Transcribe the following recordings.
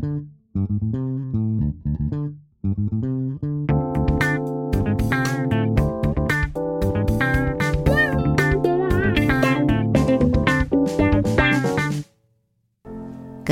各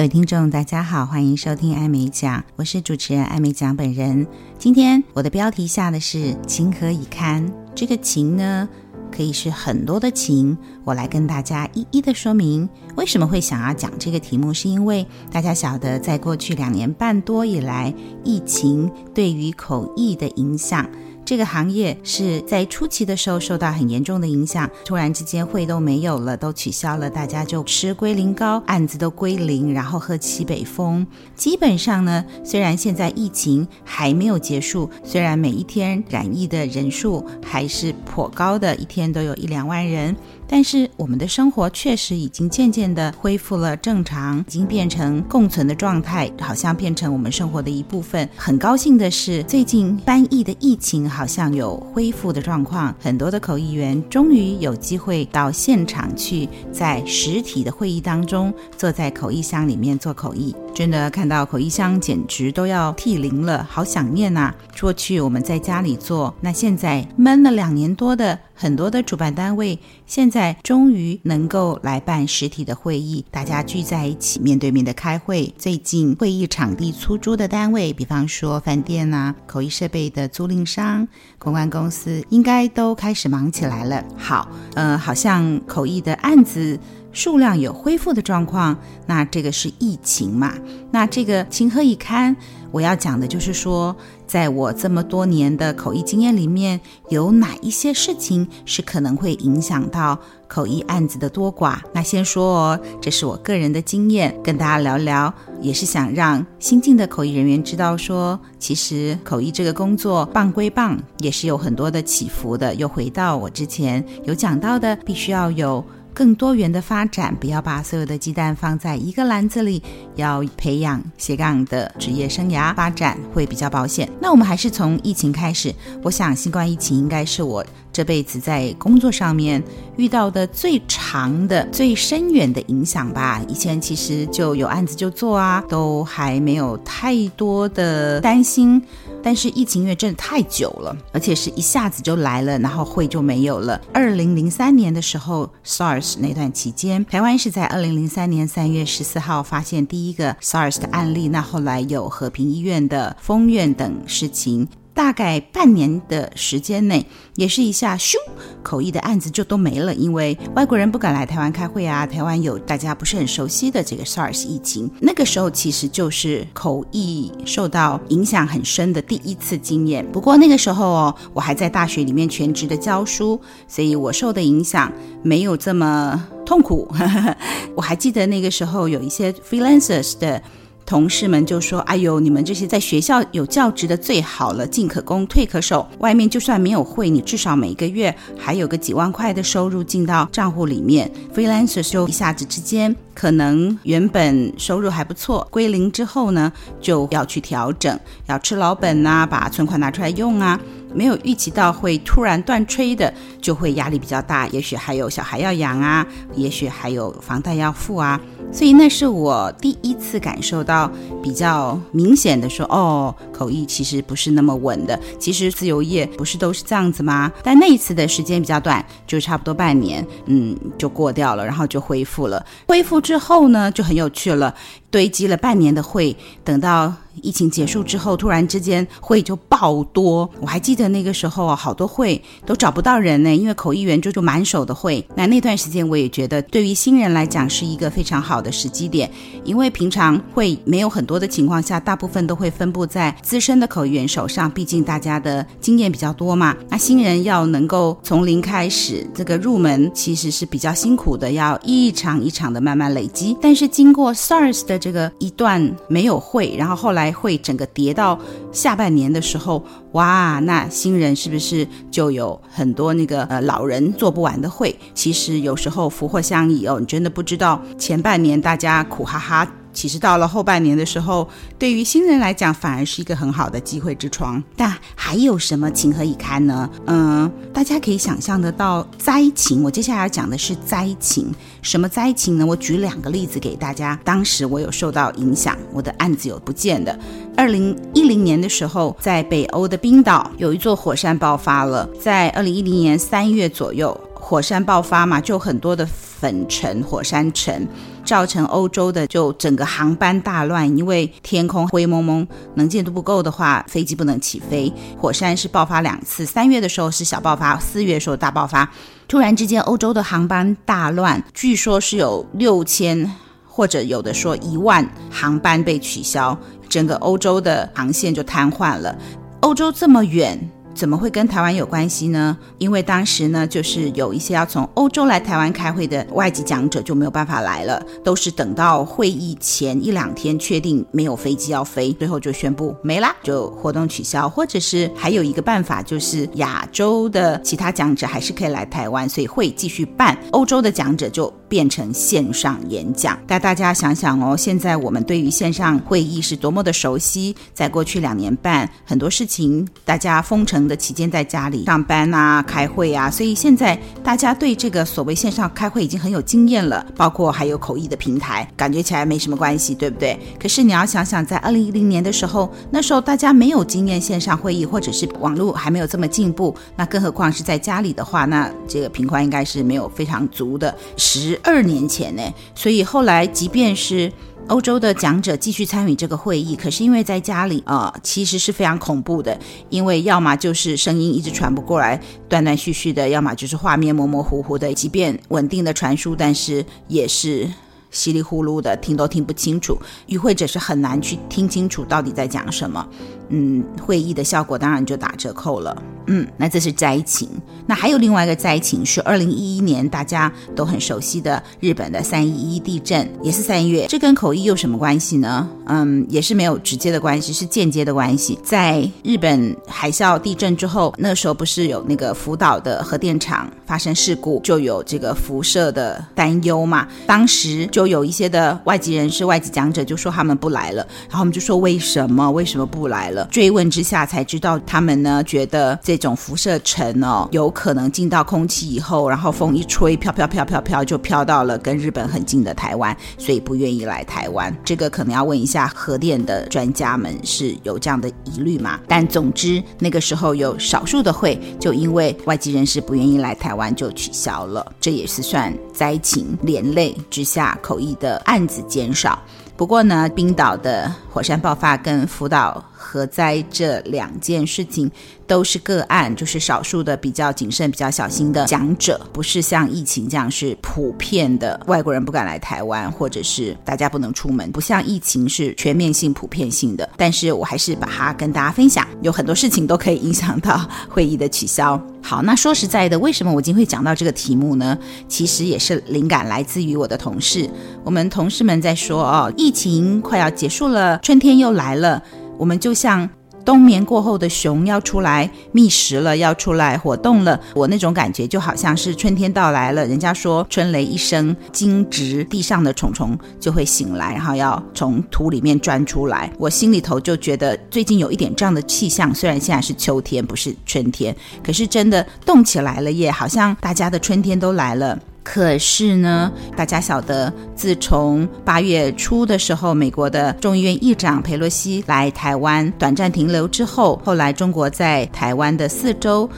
位听众，大家好，欢迎收听艾美讲，我是主持人艾美讲本人。今天我的标题下的是“情何以堪”，这个“情”呢，可以是很多的情。我来跟大家一一的说明，为什么会想要讲这个题目，是因为大家晓得，在过去两年半多以来，疫情对于口译的影响。这个行业是在初期的时候受到很严重的影响，突然之间会都没有了，都取消了，大家就吃龟苓膏，案子都归零，然后喝西北风。基本上呢，虽然现在疫情还没有结束，虽然每一天染疫的人数还是颇高的，一天都有一两万人。但是我们的生活确实已经渐渐的恢复了正常，已经变成共存的状态，好像变成我们生活的一部分。很高兴的是，最近翻译的疫情好像有恢复的状况，很多的口译员终于有机会到现场去，在实体的会议当中，坐在口译箱里面做口译。真的看到口译箱简直都要涕零了，好想念呐！过去我们在家里做，那现在闷了两年多的很多的主办单位，现在终于能够来办实体的会议，大家聚在一起面对面的开会。最近会议场地出租的单位，比方说饭店呐、口译设备的租赁商、公关公司，应该都开始忙起来了。好，呃，好像口译的案子。数量有恢复的状况，那这个是疫情嘛？那这个情何以堪？我要讲的就是说，在我这么多年的口译经验里面，有哪一些事情是可能会影响到口译案子的多寡？那先说哦，这是我个人的经验，跟大家聊聊，也是想让新进的口译人员知道说，其实口译这个工作棒归棒，也是有很多的起伏的。又回到我之前有讲到的，必须要有。更多元的发展，不要把所有的鸡蛋放在一个篮子里，要培养斜杠的职业生涯发展会比较保险。那我们还是从疫情开始，我想新冠疫情应该是我这辈子在工作上面遇到的最长的、最深远的影响吧。以前其实就有案子就做啊，都还没有太多的担心。但是疫情因为真的太久了，而且是一下子就来了，然后会就没有了。二零零三年的时候，SARS 那段期间，台湾是在二零零三年三月十四号发现第一个 SARS 的案例。那后来有和平医院的封院等事情。大概半年的时间内，也是一下咻，口译的案子就都没了，因为外国人不敢来台湾开会啊。台湾有大家不是很熟悉的这个 SARS 疫情，那个时候其实就是口译受到影响很深的第一次经验。不过那个时候哦，我还在大学里面全职的教书，所以我受的影响没有这么痛苦。我还记得那个时候有一些 freelancers 的。同事们就说：“哎呦，你们这些在学校有教职的最好了，进可攻，退可守。外面就算没有会，你至少每个月还有个几万块的收入进到账户里面。Freelancer 就一下子之间，可能原本收入还不错，归零之后呢，就要去调整，要吃老本呐，把存款拿出来用啊。没有预期到会突然断炊的，就会压力比较大。也许还有小孩要养啊，也许还有房贷要付啊。”所以那是我第一次感受到比较明显的说，哦，口译其实不是那么稳的。其实自由业不是都是这样子吗？但那一次的时间比较短，就差不多半年，嗯，就过掉了，然后就恢复了。恢复之后呢，就很有趣了。堆积了半年的会，等到疫情结束之后，突然之间会就爆多。我还记得那个时候啊，好多会都找不到人呢，因为口译员就就满手的会。那那段时间我也觉得，对于新人来讲是一个非常好的时机点，因为平常会没有很多的情况下，大部分都会分布在资深的口译员手上，毕竟大家的经验比较多嘛。那新人要能够从零开始，这个入门其实是比较辛苦的，要一场一场的慢慢累积。但是经过 SARS 的这个一段没有会，然后后来会整个跌到下半年的时候，哇，那新人是不是就有很多那个呃老人做不完的会？其实有时候福祸相依哦，你真的不知道前半年大家苦哈哈其实到了后半年的时候，对于新人来讲，反而是一个很好的机会之窗。但还有什么情何以堪呢？嗯，大家可以想象得到灾情。我接下来要讲的是灾情。什么灾情呢？我举两个例子给大家。当时我有受到影响，我的案子有不见的。二零一零年的时候，在北欧的冰岛有一座火山爆发了，在二零一零年三月左右。火山爆发嘛，就很多的粉尘、火山尘，造成欧洲的就整个航班大乱，因为天空灰蒙蒙，能见度不够的话，飞机不能起飞。火山是爆发两次，三月的时候是小爆发，四月的时候大爆发。突然之间，欧洲的航班大乱，据说是有六千，或者有的说一万航班被取消，整个欧洲的航线就瘫痪了。欧洲这么远。怎么会跟台湾有关系呢？因为当时呢，就是有一些要从欧洲来台湾开会的外籍讲者就没有办法来了，都是等到会议前一两天确定没有飞机要飞，最后就宣布没啦，就活动取消，或者是还有一个办法，就是亚洲的其他讲者还是可以来台湾，所以会继续办，欧洲的讲者就变成线上演讲。带大家想想哦，现在我们对于线上会议是多么的熟悉，在过去两年半，很多事情大家封城的期间在家里上班啊、开会啊，所以现在大家对这个所谓线上开会已经很有经验了，包括还有口译的平台，感觉起来没什么关系，对不对？可是你要想想，在二零一零年的时候，那时候大家没有经验线上会议，或者是网络还没有这么进步，那更何况是在家里的话，那这个频宽应该是没有非常足的。十二年前呢，所以后来即便是。欧洲的讲者继续参与这个会议，可是因为在家里啊、其实是非常恐怖的，因为要么就是声音一直传不过来，断断续续的；要么就是画面模模糊糊的。即便稳定的传输，但是也是稀里糊涂的，听都听不清楚。与会者是很难去听清楚到底在讲什么。嗯，会议的效果当然就打折扣了。嗯，那这是灾情。那还有另外一个灾情是二零一一年大家都很熟悉的日本的三一一地震，也是三月。这跟口译有什么关系呢？嗯，也是没有直接的关系，是间接的关系。在日本海啸地震之后，那时候不是有那个福岛的核电厂发生事故，就有这个辐射的担忧嘛。当时就有一些的外籍人士、外籍讲者就说他们不来了，然后我们就说为什么？为什么不来了？追问之下才知道，他们呢觉得这种辐射尘哦，有可能进到空气以后，然后风一吹，飘飘飘飘飘，就飘到了跟日本很近的台湾，所以不愿意来台湾。这个可能要问一下核电的专家们是有这样的疑虑吗？但总之那个时候有少数的会，就因为外籍人士不愿意来台湾就取消了，这也是算灾情连累之下口译的案子减少。不过呢，冰岛的火山爆发跟福岛核灾这两件事情都是个案，就是少数的比较谨慎、比较小心的讲者，不是像疫情这样是普遍的，外国人不敢来台湾，或者是大家不能出门，不像疫情是全面性、普遍性的。但是我还是把它跟大家分享，有很多事情都可以影响到会议的取消。好，那说实在的，为什么我今天会讲到这个题目呢？其实也是灵感来自于我的同事，我们同事们在说哦，疫情快要结束了，春天又来了。我们就像冬眠过后的熊要出来觅食了，要出来活动了。我那种感觉就好像是春天到来了。人家说春雷一声，惊蛰地上的虫虫就会醒来，然后要从土里面。钻出来。我心里头就觉得最近有一点这样的气象。虽然现在是秋天，不是春天，可是真的动起来了耶，好像大家的春天都来了。可是呢，大家晓得，自从八月初的时候，美国的众议院议长佩洛西来台湾短暂停留之后，后来中国在台湾的四周。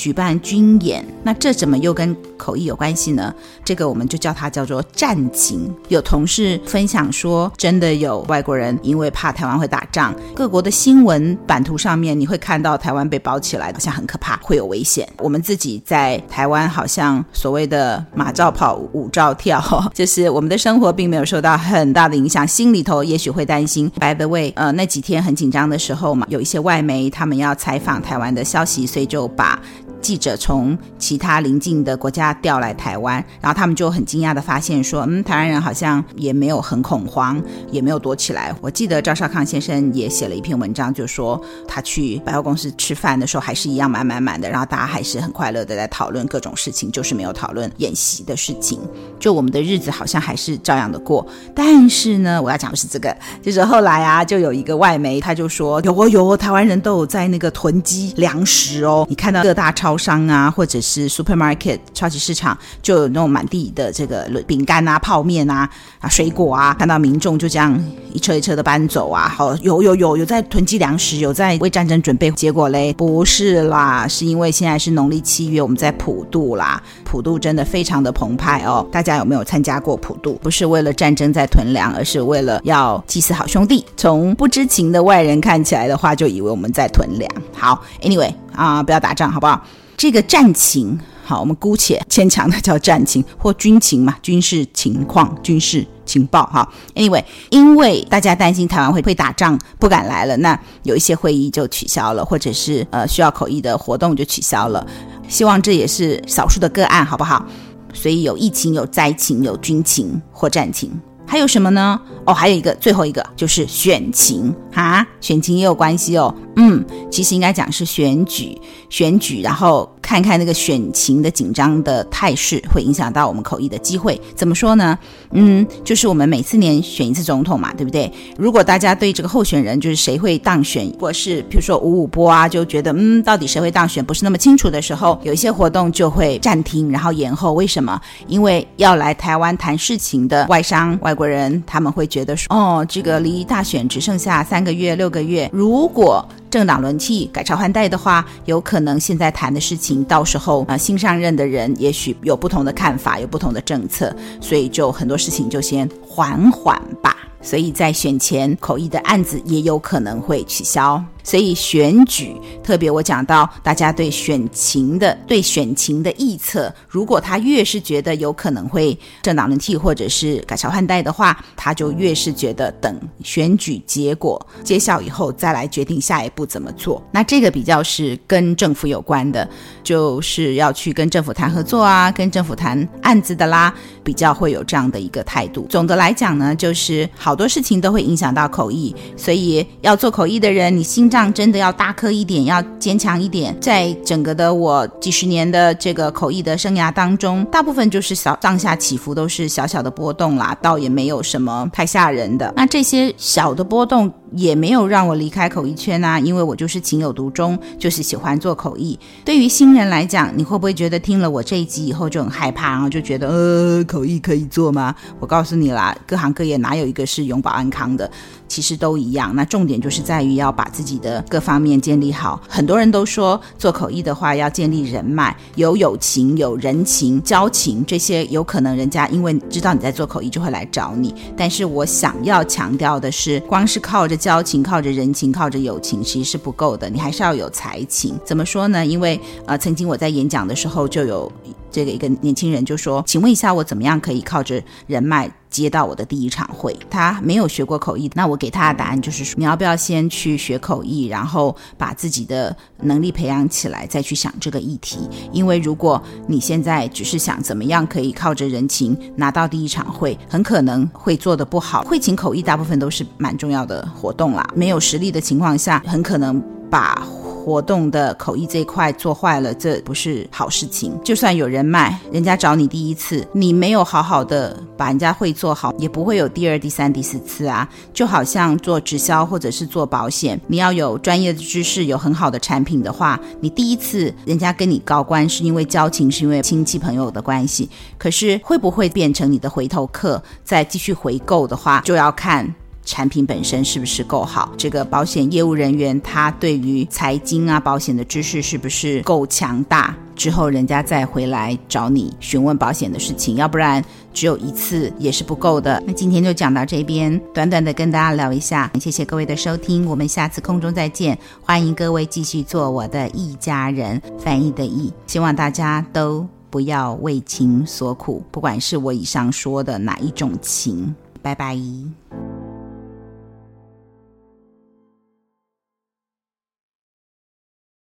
举办军演，那这怎么又跟口译有关系呢？这个我们就叫它叫做战情。有同事分享说，真的有外国人因为怕台湾会打仗，各国的新闻版图上面你会看到台湾被包起来，好像很可怕，会有危险。我们自己在台湾好像所谓的马照跑，舞照跳，就是我们的生活并没有受到很大的影响，心里头也许会担心。By the way，呃，那几天很紧张的时候嘛，有一些外媒他们要采访台湾的消息，所以就把。记者从其他邻近的国家调来台湾，然后他们就很惊讶的发现说，嗯，台湾人好像也没有很恐慌，也没有躲起来。我记得赵少康先生也写了一篇文章，就说他去百货公司吃饭的时候还是一样满满满的，然后大家还是很快乐的在讨论各种事情，就是没有讨论演习的事情。就我们的日子好像还是照样的过。但是呢，我要讲的是这个，就是后来啊，就有一个外媒他就说，有哦有哦，台湾人都有在那个囤积粮食哦，你看到各大超。超商啊，或者是 supermarket 超级市场，就有那种满地的这个饼干啊、泡面啊、啊水果啊，看到民众就这样一车一车的搬走啊。好，有有有有在囤积粮食，有在为战争准备。结果嘞，不是啦，是因为现在是农历七月，我们在普渡啦，普渡真的非常的澎湃哦。大家有没有参加过普渡？不是为了战争在囤粮，而是为了要祭祀好兄弟。从不知情的外人看起来的话，就以为我们在囤粮。好，anyway 啊，不要打仗，好不好？这个战情，好，我们姑且牵强的叫战情或军情嘛，军事情况、军事情报，哈。Anyway，因为大家担心台湾会会打仗，不敢来了，那有一些会议就取消了，或者是呃需要口译的活动就取消了。希望这也是少数的个案，好不好？所以有疫情、有灾情、有军情或战情。还有什么呢？哦，还有一个，最后一个就是选情哈，选情也有关系哦。嗯，其实应该讲是选举，选举，然后看看那个选情的紧张的态势，会影响到我们口译的机会。怎么说呢？嗯，就是我们每四年选一次总统嘛，对不对？如果大家对这个候选人就是谁会当选，或是比如说五五波啊，就觉得嗯，到底谁会当选不是那么清楚的时候，有一些活动就会暂停，然后延后。为什么？因为要来台湾谈事情的外商外国人，他们会觉得说，哦，这个离大选只剩下三个月、六个月，如果政党轮替、改朝换代的话，有可能现在谈的事情，到时候啊、新上任的人也许有不同的看法，有不同的政策，所以就很多事情就先缓缓吧。所以在选前口译的案子也有可能会取消。所以选举，特别我讲到大家对选情的对选情的预测，如果他越是觉得有可能会政党轮替或者是改朝换代的话，他就越是觉得等选举结果揭晓以后再来决定下一步怎么做。那这个比较是跟政府有关的，就是要去跟政府谈合作啊，跟政府谈案子的啦，比较会有这样的一个态度。总的来讲呢，就是好多事情都会影响到口译，所以要做口译的人，你心脏真的要大颗一点，要坚强一点。在整个的我几十年的这个口译的生涯当中，大部分就是小上下起伏都是小小的波动啦，倒也没有什么太吓人的。那这些小的波动也没有让我离开口译圈啊，因为我就是情有独钟，就是喜欢做口译。对于新人来讲，你会不会觉得听了我这一集以后就很害怕，然后就觉得呃，口译可以做吗？我告诉你啦，各行各业哪有一个是永保安康的？其实都一样。那重点就是在于要把自己的各方面建立好。很多人都说做口译的话要建立人脉，有友情、有人情、交情这些，有可能人家因为知道你在做口译就会来找你。但是我想要强调的是，光是靠着交情、靠着人情、靠着友情，其实是不够的。你还是要有才情。怎么说呢？因为呃，曾经我在演讲的时候就有。这个一个年轻人就说：“请问一下，我怎么样可以靠着人脉接到我的第一场会？”他没有学过口译，那我给他的答案就是说：“你要不要先去学口译，然后把自己的能力培养起来，再去想这个议题？因为如果你现在只是想怎么样可以靠着人情拿到第一场会，很可能会做得不好。会请口译大部分都是蛮重要的活动啦，没有实力的情况下，很可能把。”活动的口译这一块做坏了，这不是好事情。就算有人脉，人家找你第一次，你没有好好的把人家会做好，也不会有第二、第三、第四次啊。就好像做直销或者是做保险，你要有专业的知识，有很好的产品的话，你第一次人家跟你高官是因为交情，是因为亲戚朋友的关系。可是会不会变成你的回头客，再继续回购的话，就要看。产品本身是不是够好？这个保险业务人员他对于财经啊、保险的知识是不是够强大？之后人家再回来找你询问保险的事情，要不然只有一次也是不够的。那今天就讲到这边，短短的跟大家聊一下，谢谢各位的收听，我们下次空中再见，欢迎各位继续做我的一家人，翻译的译，希望大家都不要为情所苦，不管是我以上说的哪一种情，拜拜。